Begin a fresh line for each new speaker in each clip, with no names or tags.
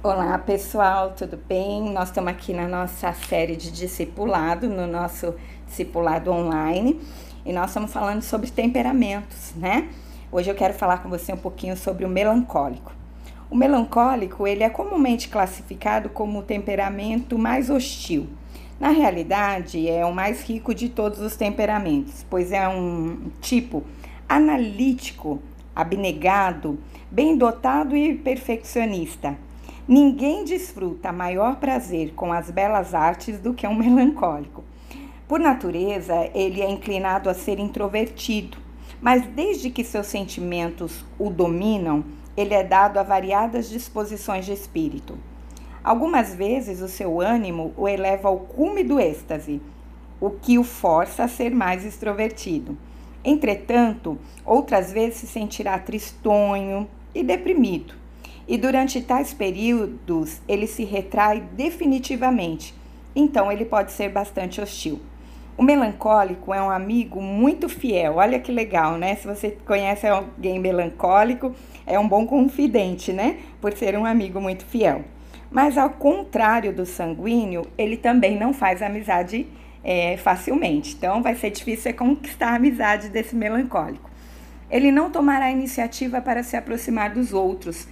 Olá pessoal, tudo bem? Nós estamos aqui na nossa série de discipulado, no nosso discipulado online, e nós estamos falando sobre temperamentos, né? Hoje eu quero falar com você um pouquinho sobre o melancólico. O melancólico, ele é comumente classificado como o temperamento mais hostil. Na realidade, é o mais rico de todos os temperamentos, pois é um tipo analítico, abnegado, bem dotado e perfeccionista Ninguém desfruta maior prazer com as belas artes do que um melancólico. Por natureza, ele é inclinado a ser introvertido, mas desde que seus sentimentos o dominam, ele é dado a variadas disposições de espírito. Algumas vezes o seu ânimo o eleva ao cume do êxtase, o que o força a ser mais extrovertido. Entretanto, outras vezes se sentirá tristonho e deprimido e durante tais períodos ele se retrai definitivamente. Então ele pode ser bastante hostil. O melancólico é um amigo muito fiel. Olha que legal, né? Se você conhece alguém melancólico, é um bom confidente, né? Por ser um amigo muito fiel. Mas ao contrário do sanguíneo, ele também não faz amizade é, facilmente. Então vai ser difícil conquistar a amizade desse melancólico. Ele não tomará iniciativa para se aproximar dos outros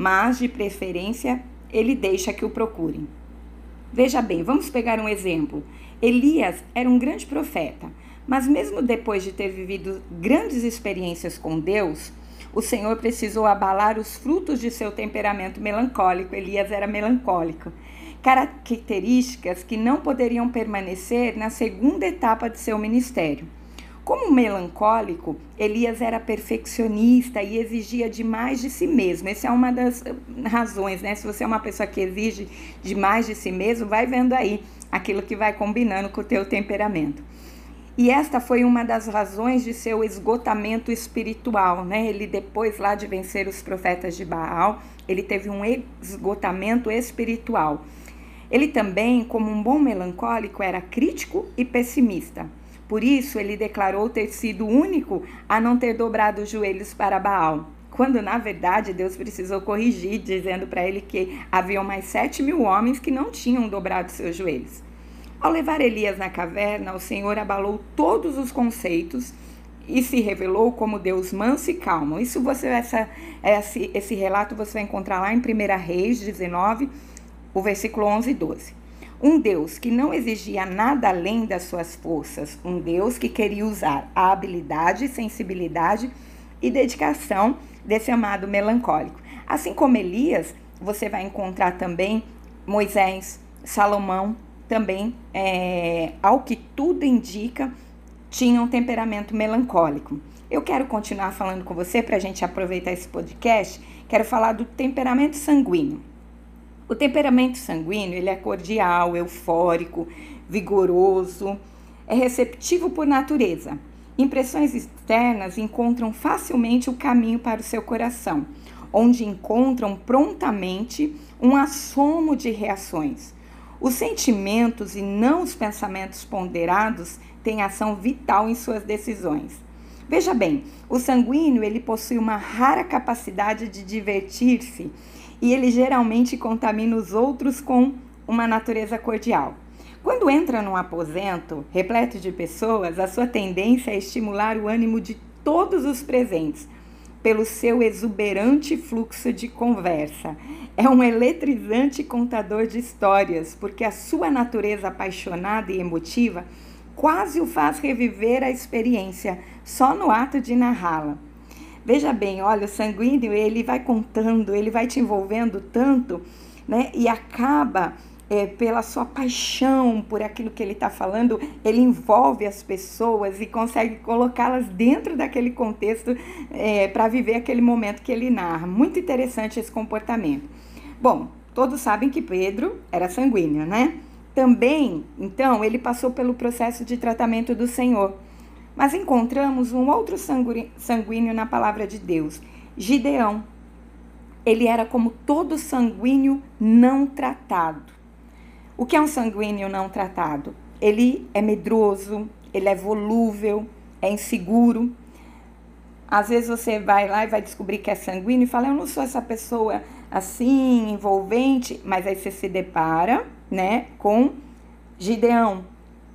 mas de preferência ele deixa que o procurem. Veja bem, vamos pegar um exemplo. Elias era um grande profeta, mas mesmo depois de ter vivido grandes experiências com Deus, o Senhor precisou abalar os frutos de seu temperamento melancólico. Elias era melancólico. Características que não poderiam permanecer na segunda etapa de seu ministério. Como melancólico, Elias era perfeccionista e exigia demais de si mesmo. Essa é uma das razões, né? Se você é uma pessoa que exige demais de si mesmo, vai vendo aí aquilo que vai combinando com o teu temperamento. E esta foi uma das razões de seu esgotamento espiritual, né? Ele depois lá de vencer os profetas de Baal, ele teve um esgotamento espiritual. Ele também, como um bom melancólico, era crítico e pessimista. Por isso, ele declarou ter sido o único a não ter dobrado os joelhos para Baal. Quando, na verdade, Deus precisou corrigir, dizendo para ele que haviam mais sete mil homens que não tinham dobrado seus joelhos. Ao levar Elias na caverna, o Senhor abalou todos os conceitos e se revelou como Deus manso e calmo. Isso você essa, esse, esse relato você vai encontrar lá em 1 Reis 19, o versículo 11 e 12. Um Deus que não exigia nada além das suas forças, um Deus que queria usar a habilidade, sensibilidade e dedicação desse amado melancólico. Assim como Elias, você vai encontrar também Moisés, Salomão, também, é, ao que tudo indica, tinham um temperamento melancólico. Eu quero continuar falando com você para a gente aproveitar esse podcast. Quero falar do temperamento sanguíneo. O temperamento sanguíneo ele é cordial, eufórico, vigoroso, é receptivo por natureza. Impressões externas encontram facilmente o caminho para o seu coração, onde encontram prontamente um assomo de reações. Os sentimentos e não os pensamentos ponderados têm ação vital em suas decisões. Veja bem, o sanguíneo ele possui uma rara capacidade de divertir-se e ele geralmente contamina os outros com uma natureza cordial. Quando entra num aposento repleto de pessoas, a sua tendência é estimular o ânimo de todos os presentes pelo seu exuberante fluxo de conversa. É um eletrizante contador de histórias, porque a sua natureza apaixonada e emotiva quase o faz reviver a experiência só no ato de narrá-la. Veja bem, olha, o sanguíneo, ele vai contando, ele vai te envolvendo tanto, né? E acaba é, pela sua paixão por aquilo que ele está falando, ele envolve as pessoas e consegue colocá-las dentro daquele contexto é, para viver aquele momento que ele narra. Muito interessante esse comportamento. Bom, todos sabem que Pedro era sanguíneo, né? Também, então, ele passou pelo processo de tratamento do Senhor. Mas encontramos um outro sanguíneo na palavra de Deus, Gideão. Ele era como todo sanguíneo não tratado. O que é um sanguíneo não tratado? Ele é medroso, ele é volúvel, é inseguro. Às vezes você vai lá e vai descobrir que é sanguíneo e fala: Eu não sou essa pessoa assim envolvente, mas aí você se depara, né, com Gideão.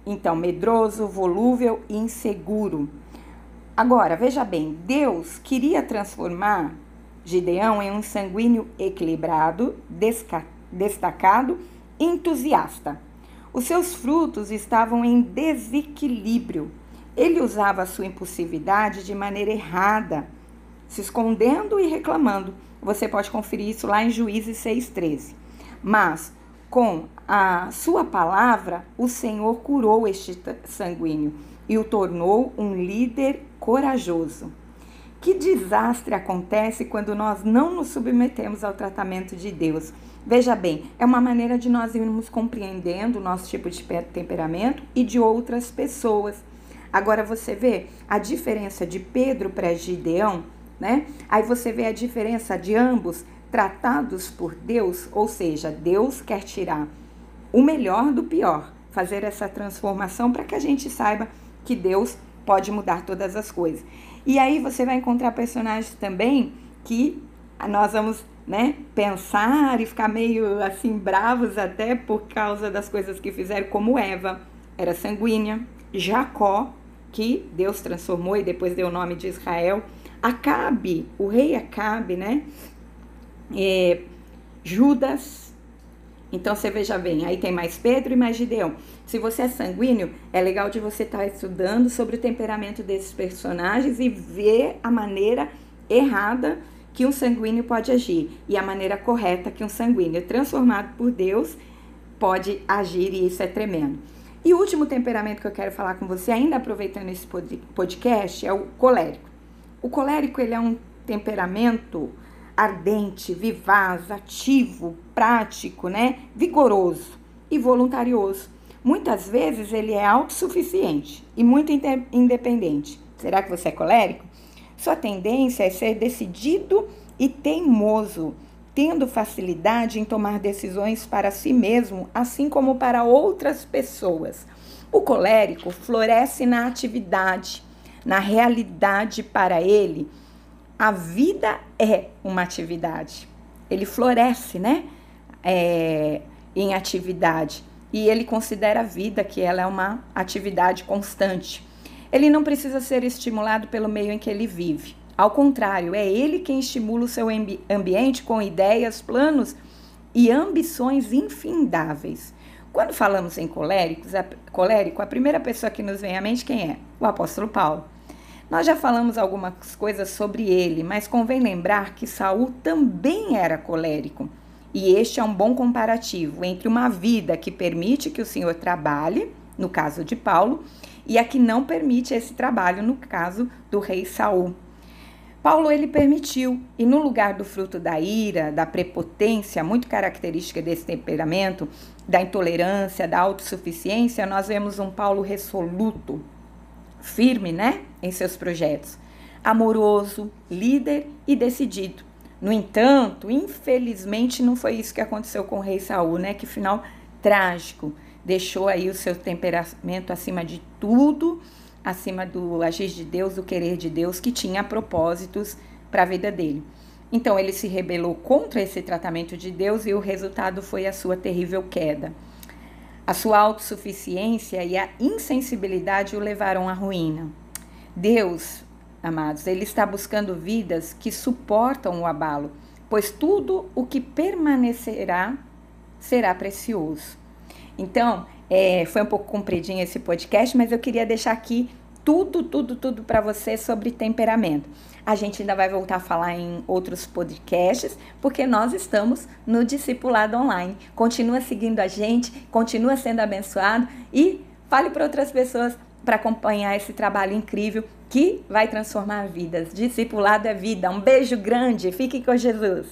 Então, medroso, volúvel e inseguro. Agora, veja bem, Deus queria transformar Gideão em um sanguíneo equilibrado, destacado, entusiasta. Os seus frutos estavam em desequilíbrio. Ele usava a sua impulsividade de maneira errada, se escondendo e reclamando. Você pode conferir isso lá em Juízes 6,13. Mas, com a sua palavra, o Senhor curou este sanguíneo e o tornou um líder corajoso. Que desastre acontece quando nós não nos submetemos ao tratamento de Deus? Veja bem, é uma maneira de nós irmos compreendendo o nosso tipo de temperamento e de outras pessoas. Agora você vê a diferença de Pedro para Gideão, né? Aí você vê a diferença de ambos tratados por Deus, ou seja, Deus quer tirar o melhor do pior, fazer essa transformação para que a gente saiba que Deus pode mudar todas as coisas. E aí você vai encontrar personagens também que nós vamos né, pensar e ficar meio assim bravos até por causa das coisas que fizeram, como Eva, era sanguínea, Jacó, que Deus transformou e depois deu o nome de Israel, Acabe, o rei Acabe, né, é, Judas, então você veja bem, aí tem mais Pedro e mais Gideão. Se você é sanguíneo, é legal de você estar tá estudando sobre o temperamento desses personagens e ver a maneira errada que um sanguíneo pode agir e a maneira correta que um sanguíneo transformado por Deus pode agir e isso é tremendo. E o último temperamento que eu quero falar com você, ainda aproveitando esse podcast, é o colérico. O colérico ele é um temperamento ardente, vivaz, ativo, prático, né? vigoroso e voluntarioso. Muitas vezes ele é autossuficiente e muito independente. Será que você é colérico? Sua tendência é ser decidido e teimoso, tendo facilidade em tomar decisões para si mesmo, assim como para outras pessoas. O colérico floresce na atividade, na realidade para ele a vida é uma atividade. Ele floresce, né? É, em atividade. E ele considera a vida que ela é uma atividade constante. Ele não precisa ser estimulado pelo meio em que ele vive. Ao contrário, é ele quem estimula o seu ambi ambiente com ideias, planos e ambições infindáveis. Quando falamos em coléricos, a, colérico, a primeira pessoa que nos vem à mente quem é? O apóstolo Paulo. Nós já falamos algumas coisas sobre ele, mas convém lembrar que Saul também era colérico. E este é um bom comparativo entre uma vida que permite que o Senhor trabalhe, no caso de Paulo, e a que não permite esse trabalho, no caso do rei Saul. Paulo ele permitiu, e no lugar do fruto da ira, da prepotência, muito característica desse temperamento, da intolerância, da autossuficiência, nós vemos um Paulo resoluto, firme, né, em seus projetos, amoroso, líder e decidido. No entanto, infelizmente não foi isso que aconteceu com o rei Saul, né? Que final trágico. Deixou aí o seu temperamento acima de tudo, acima do agir de Deus, do querer de Deus, que tinha propósitos para a vida dele. Então ele se rebelou contra esse tratamento de Deus e o resultado foi a sua terrível queda. A sua autossuficiência e a insensibilidade o levaram à ruína. Deus, amados, ele está buscando vidas que suportam o abalo, pois tudo o que permanecerá será precioso. Então, é, foi um pouco compridinho esse podcast, mas eu queria deixar aqui tudo, tudo, tudo para você sobre temperamento. A gente ainda vai voltar a falar em outros podcasts, porque nós estamos no Discipulado Online. Continua seguindo a gente, continua sendo abençoado e fale para outras pessoas para acompanhar esse trabalho incrível que vai transformar vidas. Discipulado é vida. Um beijo grande. Fique com Jesus.